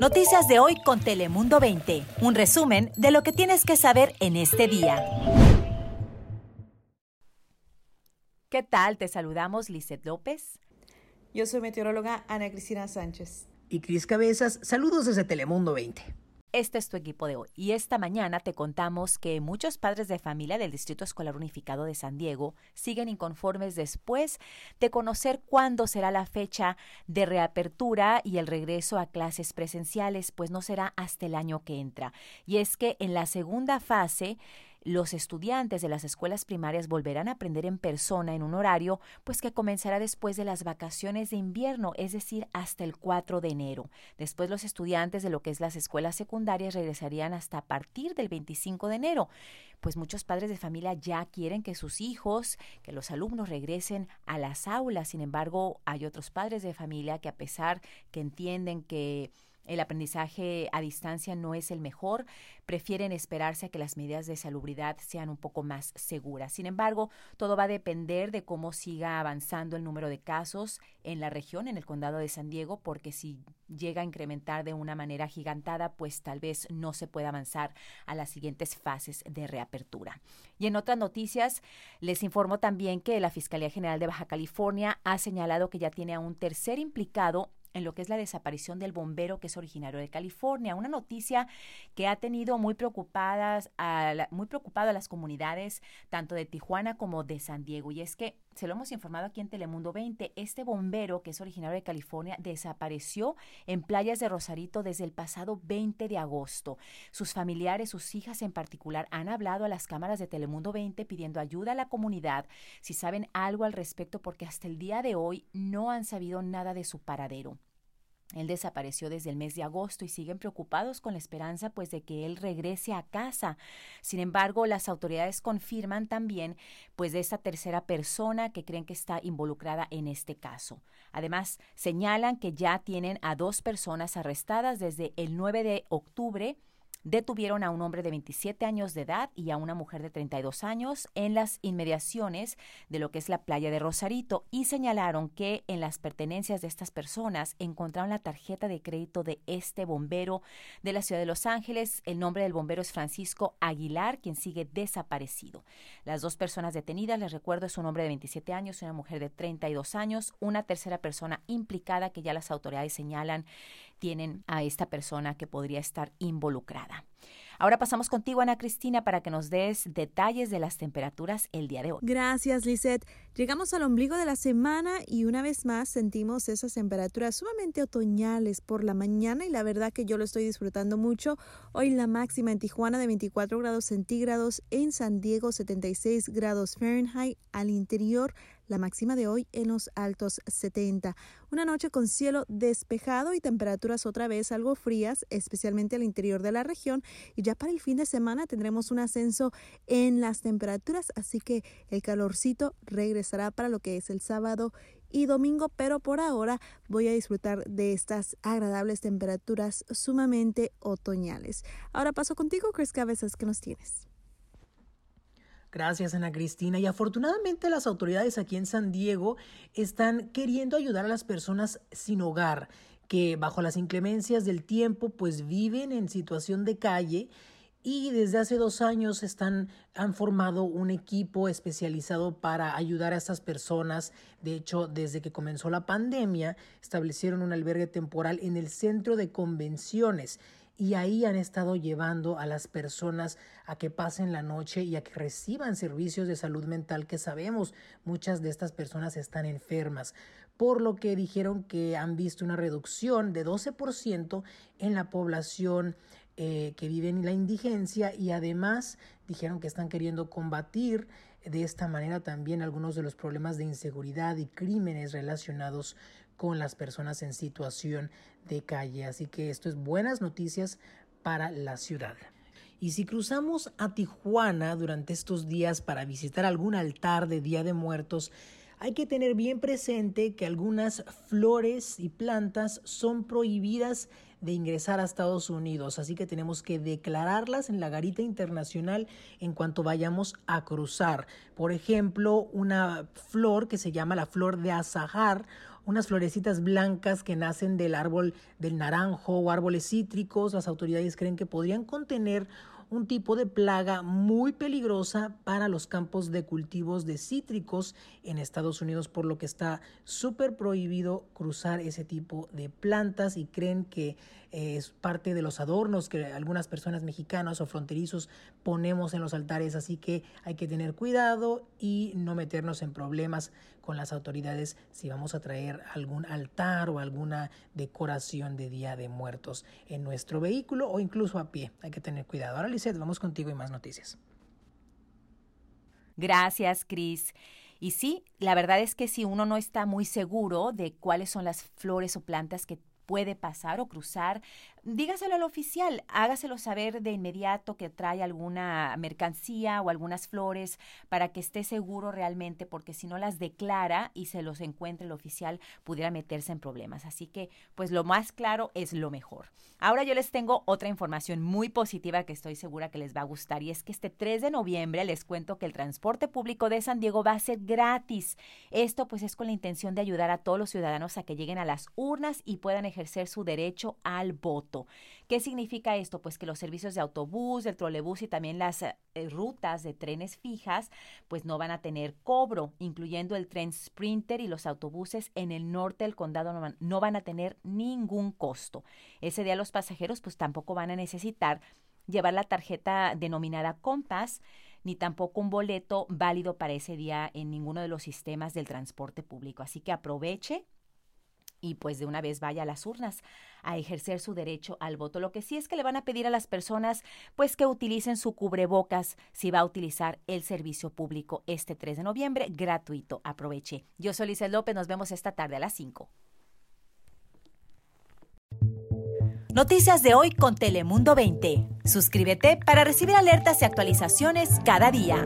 Noticias de hoy con Telemundo 20. Un resumen de lo que tienes que saber en este día. ¿Qué tal? Te saludamos, Lizeth López. Yo soy meteoróloga Ana Cristina Sánchez. Y Cris Cabezas, saludos desde Telemundo 20. Este es tu equipo de hoy y esta mañana te contamos que muchos padres de familia del Distrito Escolar Unificado de San Diego siguen inconformes después de conocer cuándo será la fecha de reapertura y el regreso a clases presenciales, pues no será hasta el año que entra. Y es que en la segunda fase los estudiantes de las escuelas primarias volverán a aprender en persona en un horario pues que comenzará después de las vacaciones de invierno, es decir, hasta el 4 de enero. Después los estudiantes de lo que es las escuelas secundarias regresarían hasta partir del 25 de enero. Pues muchos padres de familia ya quieren que sus hijos, que los alumnos regresen a las aulas. Sin embargo, hay otros padres de familia que a pesar que entienden que el aprendizaje a distancia no es el mejor, prefieren esperarse a que las medidas de salubridad sean un poco más seguras. Sin embargo, todo va a depender de cómo siga avanzando el número de casos en la región, en el condado de San Diego, porque si llega a incrementar de una manera gigantada, pues tal vez no se pueda avanzar a las siguientes fases de reapertura. Y en otras noticias, les informo también que la Fiscalía General de Baja California ha señalado que ya tiene a un tercer implicado en lo que es la desaparición del bombero que es originario de California. Una noticia que ha tenido muy preocupadas muy preocupado a las comunidades tanto de Tijuana como de San Diego. Y es que se lo hemos informado aquí en Telemundo 20, este bombero que es originario de California desapareció en playas de Rosarito desde el pasado 20 de agosto. Sus familiares, sus hijas en particular, han hablado a las cámaras de Telemundo 20 pidiendo ayuda a la comunidad si saben algo al respecto porque hasta el día de hoy no han sabido nada de su paradero. Él desapareció desde el mes de agosto y siguen preocupados con la esperanza pues de que él regrese a casa. Sin embargo, las autoridades confirman también pues de esta tercera persona que creen que está involucrada en este caso. Además, señalan que ya tienen a dos personas arrestadas desde el 9 de octubre detuvieron a un hombre de 27 años de edad y a una mujer de 32 años en las inmediaciones de lo que es la playa de Rosarito y señalaron que en las pertenencias de estas personas encontraron la tarjeta de crédito de este bombero de la ciudad de Los Ángeles. El nombre del bombero es Francisco Aguilar, quien sigue desaparecido. Las dos personas detenidas, les recuerdo, es un hombre de 27 años y una mujer de 32 años. Una tercera persona implicada que ya las autoridades señalan tienen a esta persona que podría estar involucrada. Ahora pasamos contigo, Ana Cristina, para que nos des detalles de las temperaturas el día de hoy. Gracias, Lisette. Llegamos al ombligo de la semana y una vez más sentimos esas temperaturas sumamente otoñales por la mañana y la verdad que yo lo estoy disfrutando mucho. Hoy la máxima en Tijuana de 24 grados centígrados, en San Diego 76 grados Fahrenheit, al interior la máxima de hoy en los altos 70. Una noche con cielo despejado y temperaturas otra vez algo frías, especialmente al interior de la región. Y ya para el fin de semana tendremos un ascenso en las temperaturas, así que el calorcito regresará para lo que es el sábado y domingo, pero por ahora voy a disfrutar de estas agradables temperaturas sumamente otoñales. Ahora paso contigo, Chris Cabezas, ¿qué nos tienes? Gracias, Ana Cristina. Y afortunadamente las autoridades aquí en San Diego están queriendo ayudar a las personas sin hogar que bajo las inclemencias del tiempo pues viven en situación de calle y desde hace dos años están, han formado un equipo especializado para ayudar a estas personas. De hecho, desde que comenzó la pandemia, establecieron un albergue temporal en el centro de convenciones y ahí han estado llevando a las personas a que pasen la noche y a que reciban servicios de salud mental que sabemos muchas de estas personas están enfermas, por lo que dijeron que han visto una reducción de 12% en la población eh, que vive en la indigencia y además dijeron que están queriendo combatir de esta manera también algunos de los problemas de inseguridad y crímenes relacionados con las personas en situación de calle. Así que esto es buenas noticias para la ciudad. Y si cruzamos a Tijuana durante estos días para visitar algún altar de Día de Muertos, hay que tener bien presente que algunas flores y plantas son prohibidas de ingresar a Estados Unidos, así que tenemos que declararlas en la garita internacional en cuanto vayamos a cruzar. Por ejemplo, una flor que se llama la flor de azahar unas florecitas blancas que nacen del árbol del naranjo o árboles cítricos. Las autoridades creen que podrían contener un tipo de plaga muy peligrosa para los campos de cultivos de cítricos en Estados Unidos, por lo que está súper prohibido cruzar ese tipo de plantas y creen que es parte de los adornos que algunas personas mexicanas o fronterizos ponemos en los altares, así que hay que tener cuidado y no meternos en problemas con las autoridades si vamos a traer algún altar o alguna decoración de Día de Muertos en nuestro vehículo o incluso a pie. Hay que tener cuidado. Ahora, Lizeth, vamos contigo y más noticias. Gracias, Cris. Y sí, la verdad es que si uno no está muy seguro de cuáles son las flores o plantas que puede pasar o cruzar, dígaselo al oficial, hágaselo saber de inmediato que trae alguna mercancía o algunas flores para que esté seguro realmente, porque si no las declara y se los encuentre el oficial, pudiera meterse en problemas. Así que, pues lo más claro es lo mejor. Ahora yo les tengo otra información muy positiva que estoy segura que les va a gustar y es que este 3 de noviembre les cuento que el transporte público de San Diego va a ser gratis. Esto pues es con la intención de ayudar a todos los ciudadanos a que lleguen a las urnas y puedan ejercer su derecho al voto. ¿Qué significa esto? Pues que los servicios de autobús, del trolebús y también las eh, rutas de trenes fijas, pues no van a tener cobro, incluyendo el tren Sprinter y los autobuses en el norte del condado no van, no van a tener ningún costo. Ese día los pasajeros pues tampoco van a necesitar llevar la tarjeta denominada Compass ni tampoco un boleto válido para ese día en ninguno de los sistemas del transporte público. Así que aproveche y pues de una vez vaya a las urnas a ejercer su derecho al voto. Lo que sí es que le van a pedir a las personas pues que utilicen su cubrebocas si va a utilizar el servicio público este 3 de noviembre gratuito. Aproveche. Yo soy Lisa López, nos vemos esta tarde a las 5. Noticias de hoy con Telemundo 20. Suscríbete para recibir alertas y actualizaciones cada día.